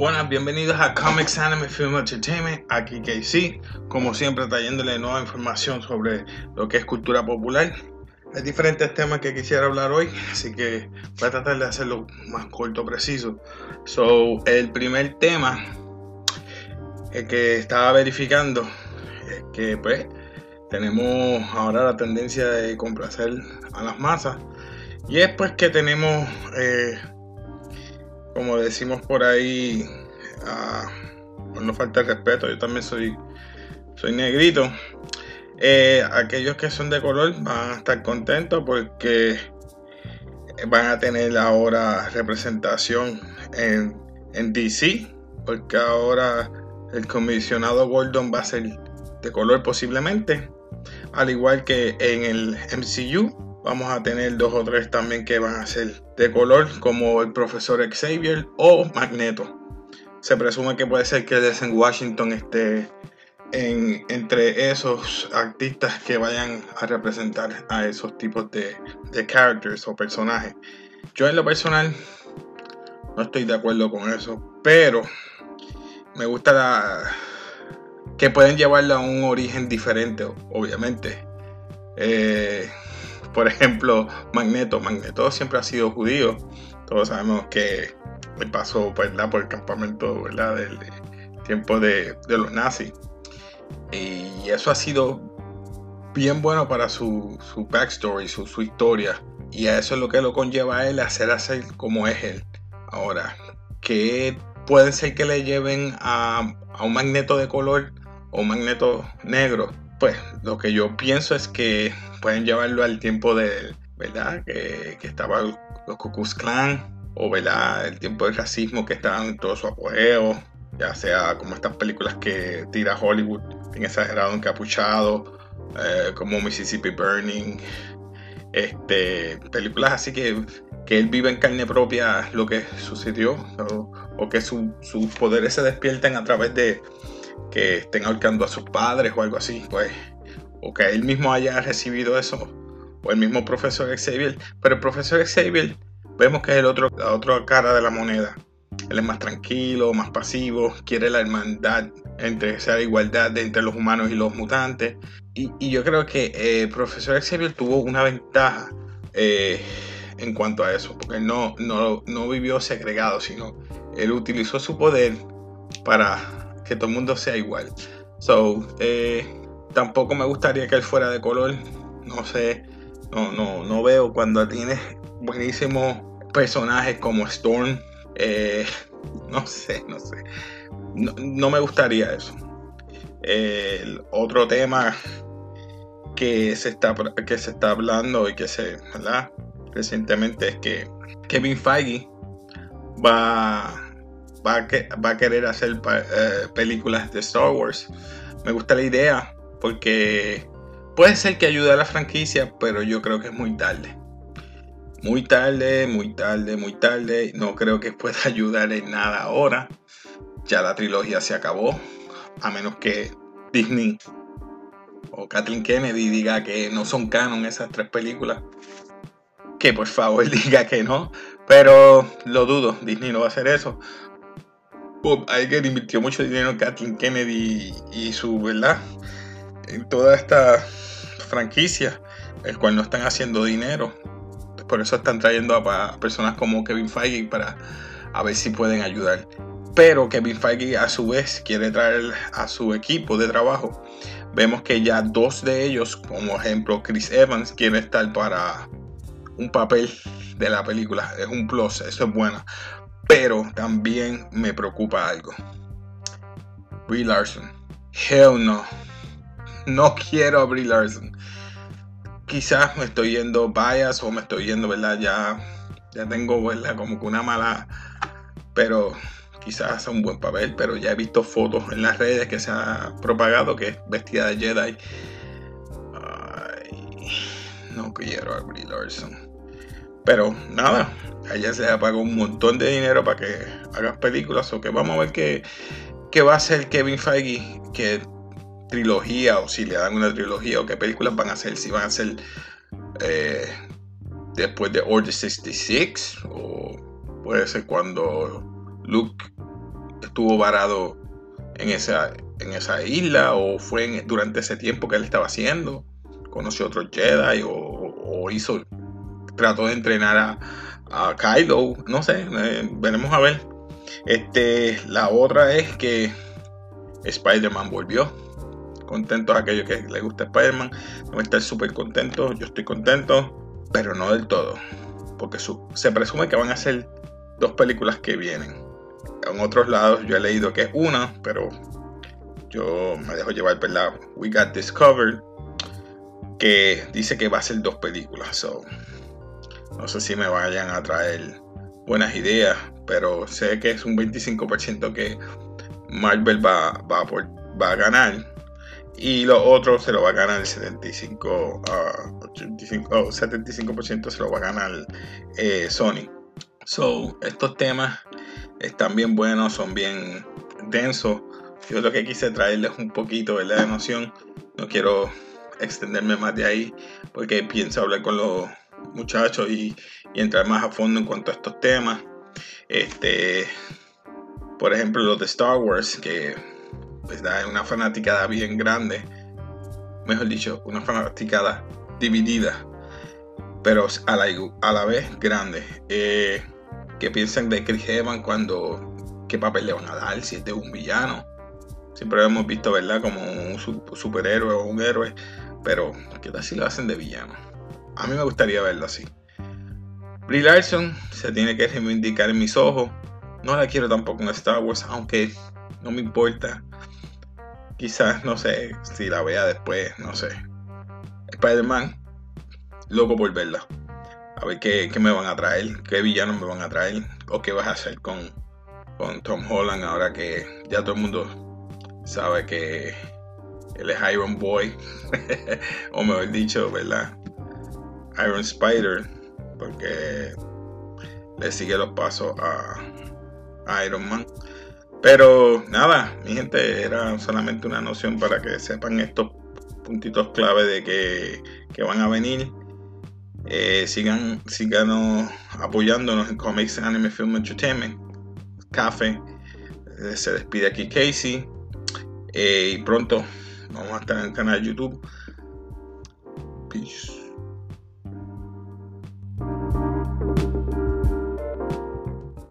Buenas, bienvenidos a Comics Anime Film Entertainment, aquí KC, como siempre trayéndole nueva información sobre lo que es cultura popular. Hay diferentes temas que quisiera hablar hoy, así que voy a tratar de hacerlo más corto, preciso. So, el primer tema el que estaba verificando es que pues tenemos ahora la tendencia de complacer a las masas y es pues que tenemos eh, como decimos por ahí, no falta el respeto, yo también soy, soy negrito. Eh, aquellos que son de color van a estar contentos porque van a tener ahora representación en, en DC, porque ahora el comisionado Gordon va a ser de color posiblemente, al igual que en el MCU Vamos a tener dos o tres también que van a ser de color, como el profesor Xavier o Magneto. Se presume que puede ser que en Washington esté en, entre esos artistas que vayan a representar a esos tipos de, de characters o personajes. Yo en lo personal no estoy de acuerdo con eso, pero me gusta la, que pueden llevarlo a un origen diferente, obviamente. Eh, por ejemplo, Magneto. Magneto siempre ha sido judío. Todos sabemos que pasó por el campamento del tiempo de, los nazis. Y eso ha sido bien bueno para su, backstory, su, historia. Y a eso es lo que lo conlleva a él a hacer hacer como es él. Ahora, que pueden ser que le lleven a, a un magneto de color o un magneto negro pues lo que yo pienso es que pueden llevarlo al tiempo de, ¿verdad? Que, que estaba los Cucus Clan, o, ¿verdad? El tiempo del racismo que estaban en todo su apogeo, ya sea como estas películas que tira Hollywood, bien exagerado, encapuchado, eh, como Mississippi Burning, este, películas así que, que él vive en carne propia lo que sucedió, o, que sus poderes se despierten a través de que estén ahorcando a sus padres o algo así, pues, o que él mismo haya recibido eso, o el mismo profesor Xavier, pero el profesor Xavier vemos que es el otro, la otra cara de la moneda. Él es más tranquilo, más pasivo, quiere la hermandad entre esa igualdad entre los humanos y los mutantes. Y, yo creo que el profesor Xavier tuvo una ventaja eh, en cuanto a eso, porque no, no, no vivió segregado, sino él utilizó su poder para que todo el mundo sea igual. So, eh, tampoco me gustaría que él fuera de color. No sé, no, no, no veo cuando tienes buenísimos personajes como Storm. Eh, no sé, no sé. No, me gustaría eso. el otro tema que se está que se está hablando y que se ¿verdad? recientemente es que Kevin Feige va va a, va querer hacer eh, películas de Star Wars. Me gusta la idea porque puede ser que ayude a la franquicia, pero yo creo que es muy tarde. Muy tarde, muy tarde, muy tarde. No creo que pueda ayudar en nada ahora. Ya la trilogía se acabó. A menos que Disney o Kathleen Kennedy diga que no son canon esas tres películas. Que por favor diga que no. Pero lo dudo. Disney no va a hacer eso. Bob Iger invirtió mucho dinero en Kathleen Kennedy y su, ¿verdad? En toda esta franquicia, el cual no están haciendo dinero. Por eso están trayendo a, personas como Kevin Feige para a ver si pueden ayudar. Pero Kevin Feige a su vez quiere traer a su equipo de trabajo. Vemos que ya dos de ellos, como ejemplo Chris Evans, quiere estar para un papel de la película. Es un plus, eso es bueno. Pero también me preocupa algo. Brie Larson. Hell no. No quiero a Brie Larson. Quizás me estoy yendo bias o me estoy yendo, ¿verdad? Ya, ya tengo, ¿verdad? Como que una mala. Pero quizás hace un buen papel. Pero ya he visto fotos en las redes que se ha propagado que es vestida de Jedi. no quiero a Brie Larson. Pero nada, a ella se le pagado un montón de dinero para que hagas películas. O que vamos a ver qué, qué va a hacer Kevin Feige, qué trilogía, o si le dan una trilogía, o qué películas van a hacer. Si van a hacer eh, después de Order 66, o puede ser cuando Luke estuvo varado en esa, en esa isla o fue durante ese tiempo que él estaba haciendo. Conoció a otros Jedi o, hizo, trató de entrenar a, a Kylo, no sé, eh, veremos a ver. Este, la otra es que Spider-Man volvió. Contentos aquellos que les gusta Spider-Man. A estar súper contentos. Yo estoy contento, pero no del todo. Porque se presume que van a ser dos películas que vienen. En otros lados yo he leído que es una, pero yo me dejo llevar, ¿verdad? We Got Discovered, que dice que va a ser dos películas. So, no sé si me vayan a traer buenas ideas, pero sé que es un 25% que Marvel va, va, a ganar. Y lo otro se lo va a ganar el 75, 75% se lo va a ganar eh, Sony. So, estos temas están bien buenos, son bien densos. Yo lo que quise traerles un poquito de la noción. No quiero extenderme más de ahí porque pienso hablar con los muchachos y, entrar más a fondo en cuanto a estos temas. Este, por ejemplo, los de Star Wars, que pues, da una fanaticada bien grande, mejor dicho, una fanaticada dividida, pero a la, a la vez grande. Eh, que piensan de Chris Evans cuando qué papel le van a dar, si es de un villano. Siempre lo hemos visto, ¿verdad? Como un superhéroe o un héroe, pero ¿qué tal si lo hacen de villano? A mí me gustaría verlo así. Brie Larson se tiene que reivindicar en mis ojos. No la quiero tampoco en Star Wars, aunque no me importa. Quizás, no sé, si la vea después, no sé. Spider-Man, loco por verla. A ver qué, me van a traer, qué villanos me van a traer, o qué vas a hacer con, con Tom Holland ahora que ya todo el mundo sabe que él es Iron Boy, o mejor dicho, ¿verdad? Iron Spider porque le sigue los pasos a, Iron Man. Pero nada, mi gente, era solamente una noción para que sepan estos puntitos clave de que, van a venir. Eh, sigan, sigan apoyándonos en Comics Anime Film Entertainment. Café. Eh, se despide aquí Casey. Eh, y pronto vamos a estar en el canal de YouTube. Peace.